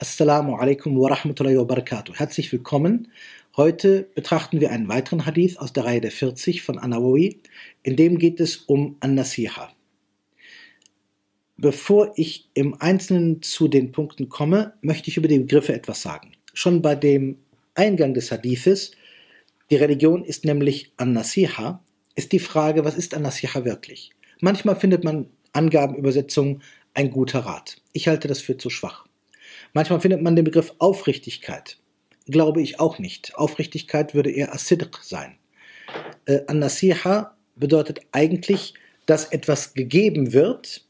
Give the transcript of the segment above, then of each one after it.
Assalamu alaikum wa rahmatullahi wa barakatuh. Herzlich willkommen. Heute betrachten wir einen weiteren Hadith aus der Reihe der 40 von Anawawi. In dem geht es um An-Nasiha. Bevor ich im Einzelnen zu den Punkten komme, möchte ich über die Begriffe etwas sagen. Schon bei dem Eingang des Hadithes, die Religion ist nämlich An-Nasiha, ist die Frage, was ist An-Nasiha wirklich? Manchmal findet man Angaben, Übersetzungen, ein guter Rat. Ich halte das für zu schwach. Manchmal findet man den Begriff Aufrichtigkeit. Glaube ich auch nicht. Aufrichtigkeit würde eher Asidq sein. Äh, An-Nasiha bedeutet eigentlich, dass etwas gegeben wird,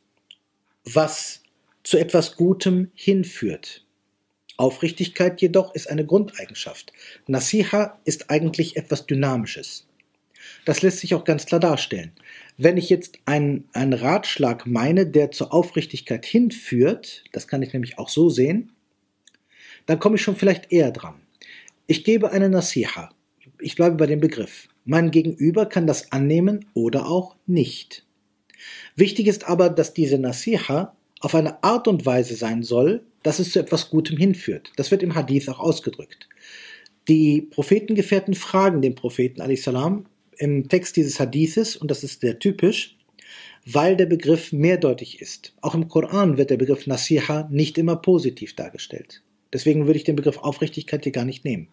was zu etwas Gutem hinführt. Aufrichtigkeit jedoch ist eine Grundeigenschaft. Nasiha ist eigentlich etwas Dynamisches. Das lässt sich auch ganz klar darstellen. Wenn ich jetzt einen, einen Ratschlag meine, der zur Aufrichtigkeit hinführt, das kann ich nämlich auch so sehen, dann komme ich schon vielleicht eher dran. Ich gebe eine Nasiha. Ich bleibe bei dem Begriff. Mein Gegenüber kann das annehmen oder auch nicht. Wichtig ist aber, dass diese Nasiha auf eine Art und Weise sein soll, dass es zu etwas Gutem hinführt. Das wird im Hadith auch ausgedrückt. Die Prophetengefährten fragen den Propheten salam im Text dieses Hadithes, und das ist sehr typisch, weil der Begriff mehrdeutig ist. Auch im Koran wird der Begriff Nasiha nicht immer positiv dargestellt. Deswegen würde ich den Begriff Aufrichtigkeit hier gar nicht nehmen.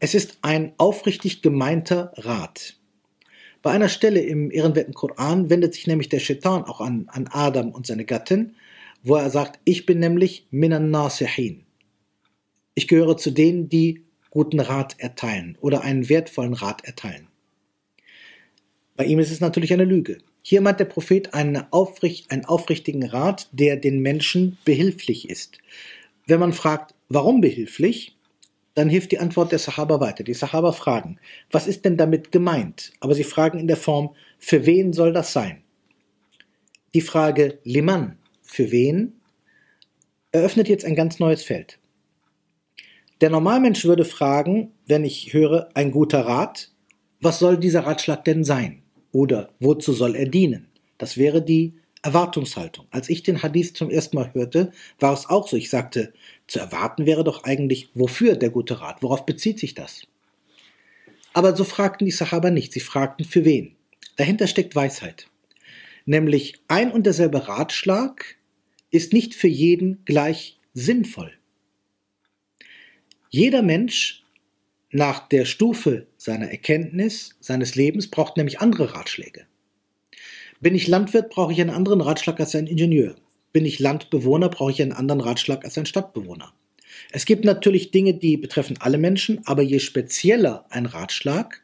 Es ist ein aufrichtig gemeinter Rat. Bei einer Stelle im ehrenwerten Koran wendet sich nämlich der Shaitan auch an, an Adam und seine Gattin, wo er sagt, ich bin nämlich minan nasihin. Ich gehöre zu denen, die guten Rat erteilen oder einen wertvollen Rat erteilen. Bei ihm ist es natürlich eine Lüge. Hier meint der Prophet einen, aufricht, einen aufrichtigen Rat, der den Menschen behilflich ist. Wenn man fragt, warum behilflich, dann hilft die Antwort der Sahaba weiter. Die Sahaba fragen, was ist denn damit gemeint? Aber sie fragen in der Form, für wen soll das sein? Die Frage Liman, für wen, eröffnet jetzt ein ganz neues Feld. Der Normalmensch würde fragen, wenn ich höre, ein guter Rat, was soll dieser Ratschlag denn sein? Oder wozu soll er dienen? Das wäre die Erwartungshaltung. Als ich den Hadith zum ersten Mal hörte, war es auch so. Ich sagte, zu erwarten wäre doch eigentlich, wofür der gute Rat? Worauf bezieht sich das? Aber so fragten die Sahaba nicht. Sie fragten, für wen? Dahinter steckt Weisheit. Nämlich ein und derselbe Ratschlag ist nicht für jeden gleich sinnvoll. Jeder Mensch nach der Stufe seiner Erkenntnis, seines Lebens, braucht nämlich andere Ratschläge. Bin ich Landwirt, brauche ich einen anderen Ratschlag als ein Ingenieur. Bin ich Landbewohner, brauche ich einen anderen Ratschlag als ein Stadtbewohner. Es gibt natürlich Dinge, die betreffen alle Menschen, aber je spezieller ein Ratschlag,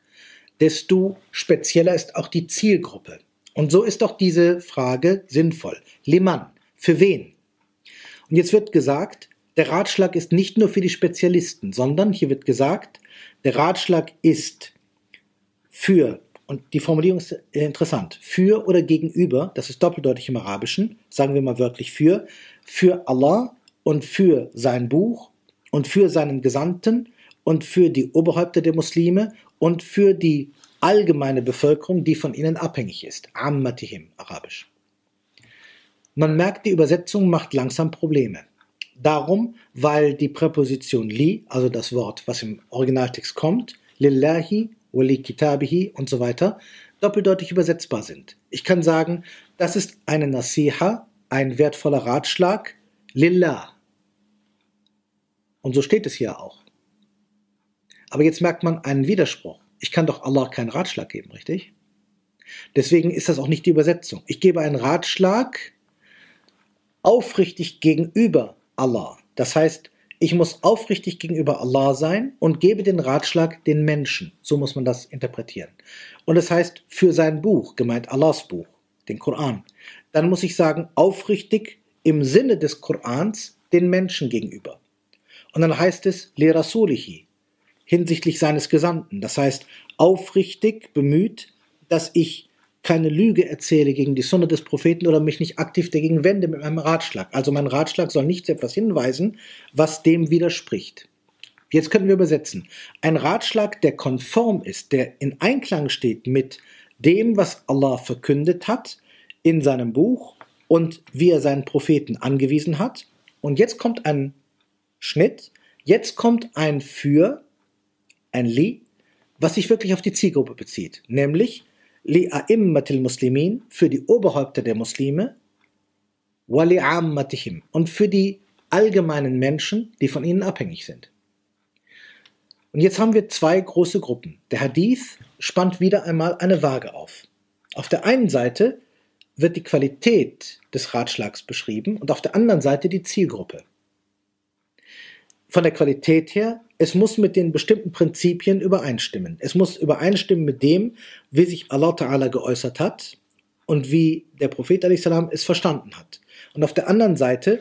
desto spezieller ist auch die Zielgruppe. Und so ist auch diese Frage sinnvoll. Liman, für wen? Und jetzt wird gesagt, der Ratschlag ist nicht nur für die Spezialisten, sondern hier wird gesagt, der Ratschlag ist für, und die Formulierung ist interessant, für oder gegenüber, das ist doppeldeutig im Arabischen, sagen wir mal wörtlich für, für Allah und für sein Buch und für seinen Gesandten und für die Oberhäupter der Muslime und für die allgemeine Bevölkerung, die von ihnen abhängig ist. Ammatihim, arabisch. Man merkt, die Übersetzung macht langsam Probleme. Darum, weil die Präposition li, also das Wort, was im Originaltext kommt, lillahi, wali kitabihi und so weiter, doppeldeutig übersetzbar sind. Ich kann sagen, das ist eine Nasiha, ein wertvoller Ratschlag, lillah. Und so steht es hier auch. Aber jetzt merkt man einen Widerspruch. Ich kann doch Allah keinen Ratschlag geben, richtig? Deswegen ist das auch nicht die Übersetzung. Ich gebe einen Ratschlag aufrichtig gegenüber Allah. Das heißt, ich muss aufrichtig gegenüber Allah sein und gebe den Ratschlag den Menschen. So muss man das interpretieren. Und das heißt, für sein Buch, gemeint Allahs Buch, den Koran, dann muss ich sagen, aufrichtig im Sinne des Korans den Menschen gegenüber. Und dann heißt es, Le Rasulihi, hinsichtlich seines Gesandten. Das heißt, aufrichtig bemüht, dass ich keine Lüge erzähle gegen die Sunna des Propheten oder mich nicht aktiv dagegen wende mit meinem Ratschlag. Also mein Ratschlag soll nicht etwas hinweisen, was dem widerspricht. Jetzt könnten wir übersetzen. Ein Ratschlag, der konform ist, der in Einklang steht mit dem, was Allah verkündet hat in seinem Buch und wie er seinen Propheten angewiesen hat. Und jetzt kommt ein Schnitt. Jetzt kommt ein Für, ein Li, was sich wirklich auf die Zielgruppe bezieht, nämlich Li a'immatil Muslimin für die Oberhäupter der Muslime, wa li ammatihim und für die allgemeinen Menschen, die von ihnen abhängig sind. Und jetzt haben wir zwei große Gruppen. Der Hadith spannt wieder einmal eine Waage auf. Auf der einen Seite wird die Qualität des Ratschlags beschrieben und auf der anderen Seite die Zielgruppe. Von der Qualität her, es muss mit den bestimmten Prinzipien übereinstimmen. Es muss übereinstimmen mit dem, wie sich Allah Ta'ala geäußert hat und wie der Prophet salam es verstanden hat. Und auf der anderen Seite,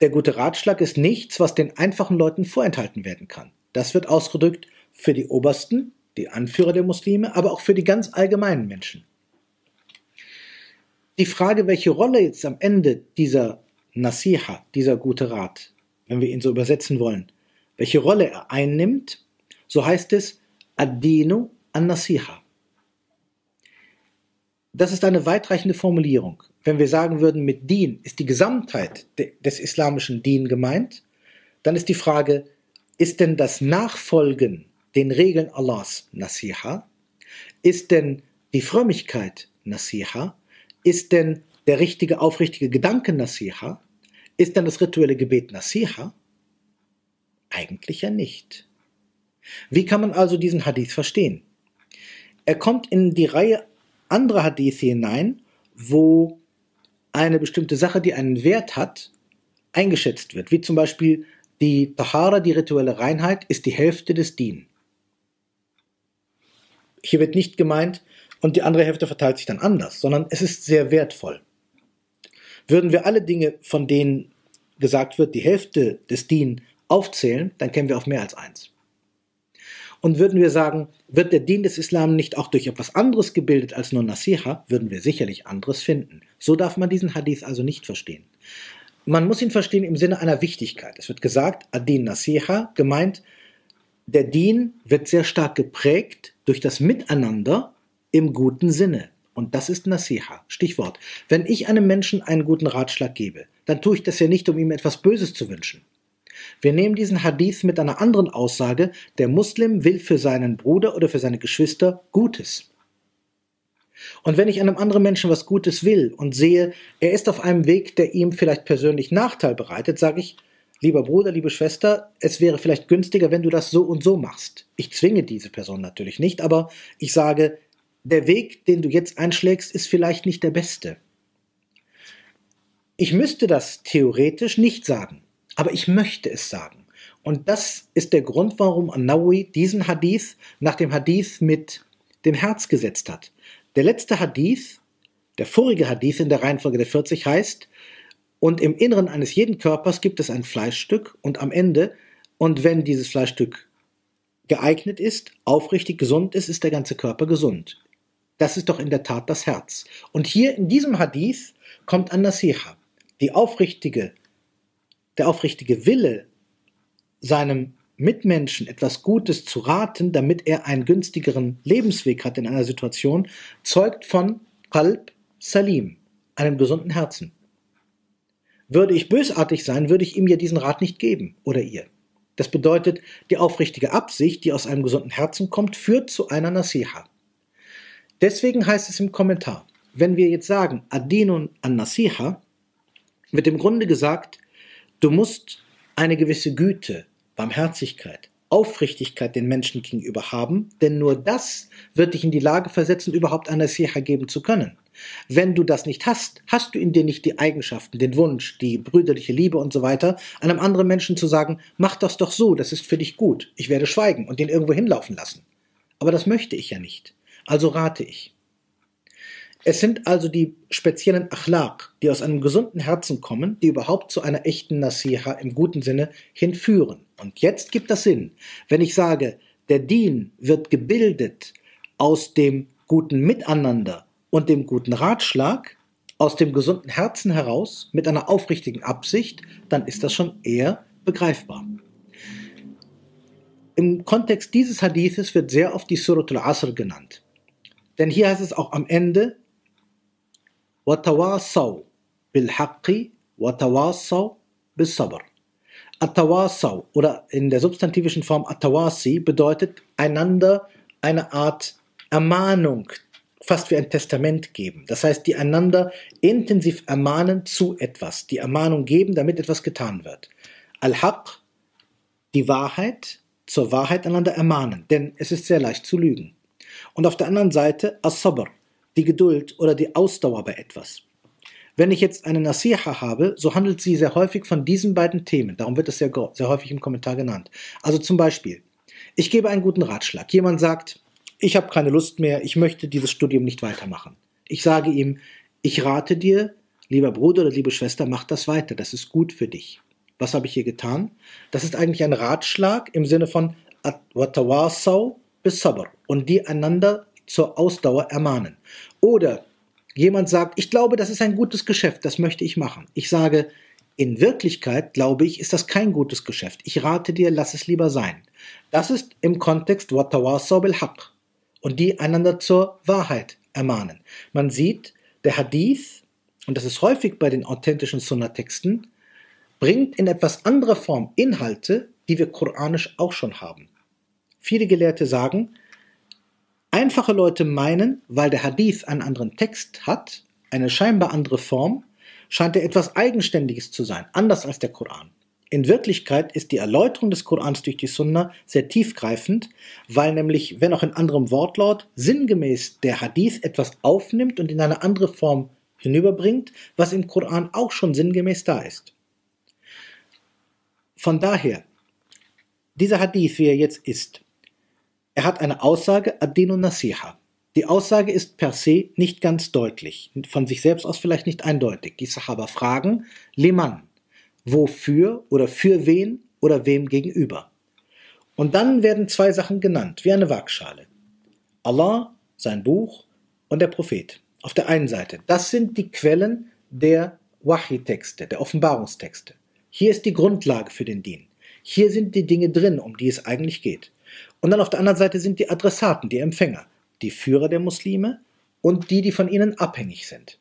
der gute Ratschlag ist nichts, was den einfachen Leuten vorenthalten werden kann. Das wird ausgedrückt für die Obersten, die Anführer der Muslime, aber auch für die ganz allgemeinen Menschen. Die Frage, welche Rolle jetzt am Ende dieser Nasiha, dieser gute Rat, wenn wir ihn so übersetzen wollen, welche Rolle er einnimmt, so heißt es Adinu an Nasiha. Das ist eine weitreichende Formulierung. Wenn wir sagen würden, mit Din ist die Gesamtheit des islamischen Din gemeint, dann ist die Frage, ist denn das Nachfolgen den Regeln Allahs Nasiha? Ist denn die Frömmigkeit Nasiha? Ist denn der richtige, aufrichtige Gedanke Nasiha? Ist denn das rituelle Gebet Nasiha? Eigentlich ja nicht. Wie kann man also diesen Hadith verstehen? Er kommt in die Reihe anderer Hadithe hinein, wo eine bestimmte Sache, die einen Wert hat, eingeschätzt wird, wie zum Beispiel die Tahara, die rituelle Reinheit, ist die Hälfte des Dien. Hier wird nicht gemeint, und die andere Hälfte verteilt sich dann anders, sondern es ist sehr wertvoll. Würden wir alle Dinge, von denen gesagt wird, die Hälfte des Dien aufzählen, dann kämen wir auf mehr als eins. Und würden wir sagen, wird der Dien des Islam nicht auch durch etwas anderes gebildet als nur Nasiha, würden wir sicherlich anderes finden. So darf man diesen Hadith also nicht verstehen. Man muss ihn verstehen im Sinne einer Wichtigkeit. Es wird gesagt, Adin Nasiha, gemeint, der Din wird sehr stark geprägt durch das Miteinander im guten Sinne. Und das ist Nasiha. Stichwort. Wenn ich einem Menschen einen guten Ratschlag gebe, dann tue ich das ja nicht, um ihm etwas Böses zu wünschen. Wir nehmen diesen Hadith mit einer anderen Aussage, der Muslim will für seinen Bruder oder für seine Geschwister Gutes. Und wenn ich einem anderen Menschen was Gutes will und sehe, er ist auf einem Weg, der ihm vielleicht persönlich Nachteil bereitet, sage ich, lieber Bruder, liebe Schwester, es wäre vielleicht günstiger, wenn du das so und so machst. Ich zwinge diese Person natürlich nicht, aber ich sage, der Weg, den du jetzt einschlägst, ist vielleicht nicht der beste. Ich müsste das theoretisch nicht sagen, aber ich möchte es sagen. Und das ist der Grund, warum An-Nawawi diesen Hadith nach dem Hadith mit dem Herz gesetzt hat. Der letzte Hadith, der vorige Hadith in der Reihenfolge der 40 heißt, und im Inneren eines jeden Körpers gibt es ein Fleischstück und am Ende, und wenn dieses Fleischstück geeignet ist, aufrichtig gesund ist, ist der ganze Körper gesund. Das ist doch in der Tat das Herz. Und hier in diesem Hadith kommt an Nasiha, die aufrichtige, der aufrichtige Wille, seinem Mitmenschen etwas Gutes zu raten, damit er einen günstigeren Lebensweg hat in einer Situation, zeugt von Qalb Salim, einem gesunden Herzen. Würde ich bösartig sein, würde ich ihm ja diesen Rat nicht geben oder ihr. Das bedeutet, die aufrichtige Absicht, die aus einem gesunden Herzen kommt, führt zu einer Nasiha. Deswegen heißt es im Kommentar, wenn wir jetzt sagen Adinun an Nasiha, wird im Grunde gesagt, du musst eine gewisse Güte, Barmherzigkeit, Aufrichtigkeit den Menschen gegenüber haben, denn nur das wird dich in die Lage versetzen, überhaupt eine Siha geben zu können. Wenn du das nicht hast, hast du in dir nicht die Eigenschaften, den Wunsch, die brüderliche Liebe und so weiter, einem anderen Menschen zu sagen, mach das doch so, das ist für dich gut, ich werde schweigen und den irgendwo hinlaufen lassen. Aber das möchte ich ja nicht. Also rate ich. Es sind also die speziellen Achlaq, die aus einem gesunden Herzen kommen, die überhaupt zu einer echten Nasiha im guten Sinne hinführen. Und jetzt gibt das Sinn. Wenn ich sage, der Dien wird gebildet aus dem guten Miteinander und dem guten Ratschlag, aus dem gesunden Herzen heraus, mit einer aufrichtigen Absicht, dann ist das schon eher begreifbar. Im Kontext dieses Hadithes wird sehr oft die Surat al-Asr genannt. Denn hier heißt es auch am Ende, وتواصوا بالحق وتواصوا بالصبر Atawasaw oder in der substantivischen Form Atawasi bedeutet einander eine Art Ermahnung, fast wie ein Testament geben. Das heißt, die einander intensiv ermahnen zu etwas, die Ermahnung geben, damit etwas getan wird. Al-Haq, die Wahrheit, zur Wahrheit einander ermahnen, denn es ist sehr leicht zu lügen. Und auf der anderen Seite As-Sabr, die Geduld oder die Ausdauer bei etwas. Wenn ich jetzt eine Nasiha habe, so handelt sie sehr häufig von diesen beiden Themen. Darum wird es sehr, sehr häufig im Kommentar genannt. Also zum Beispiel, ich gebe einen guten Ratschlag. Jemand sagt, ich habe keine Lust mehr, ich möchte dieses Studium nicht weitermachen. Ich sage ihm, ich rate dir, lieber Bruder oder liebe Schwester, mach das weiter, das ist gut für dich. Was habe ich hier getan? Das ist eigentlich ein Ratschlag im Sinne von bis Sabr und die einander zur Ausdauer ermahnen. Oder Jemand sagt, ich glaube, das ist ein gutes Geschäft, das möchte ich machen. Ich sage, in Wirklichkeit, glaube ich, ist das kein gutes Geschäft. Ich rate dir, lass es lieber sein. Das ist im Kontext Watawasaw bil Haq und die einander zur Wahrheit ermahnen. Man sieht, der Hadith, und das ist häufig bei den authentischen Sunnah-Texten, bringt in etwas anderer Form Inhalte, die wir koranisch auch schon haben. Viele Gelehrte sagen, Einfache Leute meinen, weil der Hadith einen anderen Text hat, eine scheinbar andere Form, scheint er etwas Eigenständiges zu sein, anders als der Koran. In Wirklichkeit ist die Erläuterung des Korans durch die Sunna sehr tiefgreifend, weil nämlich, wenn auch in anderem Wortlaut, sinngemäß der Hadith etwas aufnimmt und in eine andere Form hinüberbringt, was im Koran auch schon sinngemäß da ist. Von daher, dieser Hadith, wie er jetzt ist, er hat eine Aussage Adinu Nasiha. Die Aussage ist per se nicht ganz deutlich, von sich selbst aus vielleicht nicht eindeutig. Die Sahaba fragen, Liman, wofür oder für wen oder wem gegenüber. Und dann werden zwei Sachen genannt, wie eine Waagschale. Allah, sein Buch und der Prophet. Auf der einen Seite. Das sind die Quellen der Wahi-Texte, der Offenbarungstexte. Hier ist die Grundlage für den Dien. Hier sind die Dinge drin, um die es eigentlich geht. Und dann auf der anderen Seite sind die Adressaten, die Empfänger, die Führer der Muslime und die, die von ihnen abhängig sind.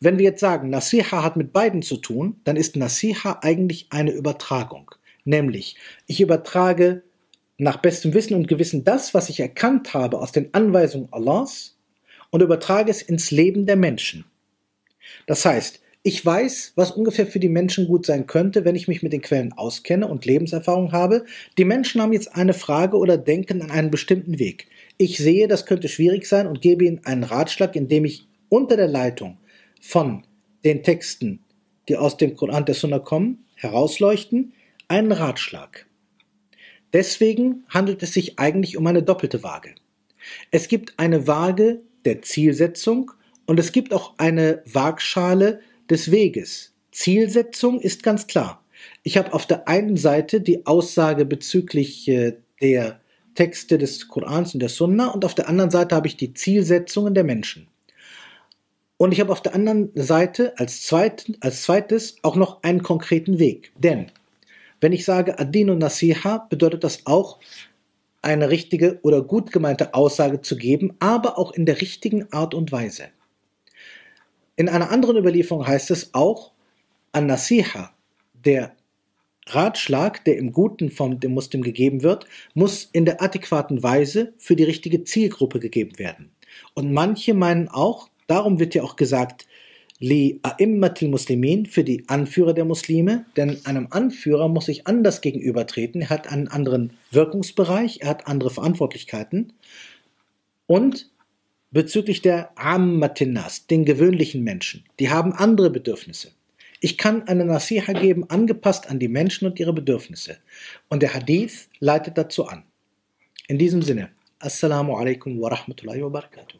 Wenn wir jetzt sagen, Nasiha hat mit beiden zu tun, dann ist Nasiha eigentlich eine Übertragung. Nämlich, ich übertrage nach bestem Wissen und Gewissen das, was ich erkannt habe aus den Anweisungen Allahs und übertrage es ins Leben der Menschen. Das heißt, ich weiß, was ungefähr für die Menschen gut sein könnte, wenn ich mich mit den Quellen auskenne und Lebenserfahrung habe. Die Menschen haben jetzt eine Frage oder denken an einen bestimmten Weg. Ich sehe, das könnte schwierig sein und gebe ihnen einen Ratschlag, indem ich unter der Leitung von den Texten, die aus dem Koran der Sunna kommen, herausleuchten, einen Ratschlag. Deswegen handelt es sich eigentlich um eine doppelte Waage. Es gibt eine Waage der Zielsetzung und es gibt auch eine Waagschale des Weges. Zielsetzung ist ganz klar. Ich habe auf der einen Seite die Aussage bezüglich äh, der Texte des Korans und der Sunna und auf der anderen Seite habe ich die Zielsetzungen der Menschen. Und ich habe auf der anderen Seite als, zweit, als zweites auch noch einen konkreten Weg. Denn wenn ich sage Adin und Nasiha, bedeutet das auch, eine richtige oder gut gemeinte Aussage zu geben, aber auch in der richtigen Art und Weise. In einer anderen Überlieferung heißt es auch, An-Nasiha, der Ratschlag, der im Guten von dem Muslim gegeben wird, muss in der adäquaten Weise für die richtige Zielgruppe gegeben werden. Und manche meinen auch, darum wird ja auch gesagt, li a'immatil Muslimin für die Anführer der Muslime, denn einem Anführer muss ich anders gegenübertreten. Er hat einen anderen Wirkungsbereich, er hat andere Verantwortlichkeiten und bezüglich der Ammatinas, den gewöhnlichen Menschen. Die haben andere Bedürfnisse. Ich kann eine Nasiha geben, angepasst an die Menschen und ihre Bedürfnisse. Und der Hadith leitet dazu an. In diesem Sinne, Assalamu alaikum wa rahmatullahi wa barakatuh.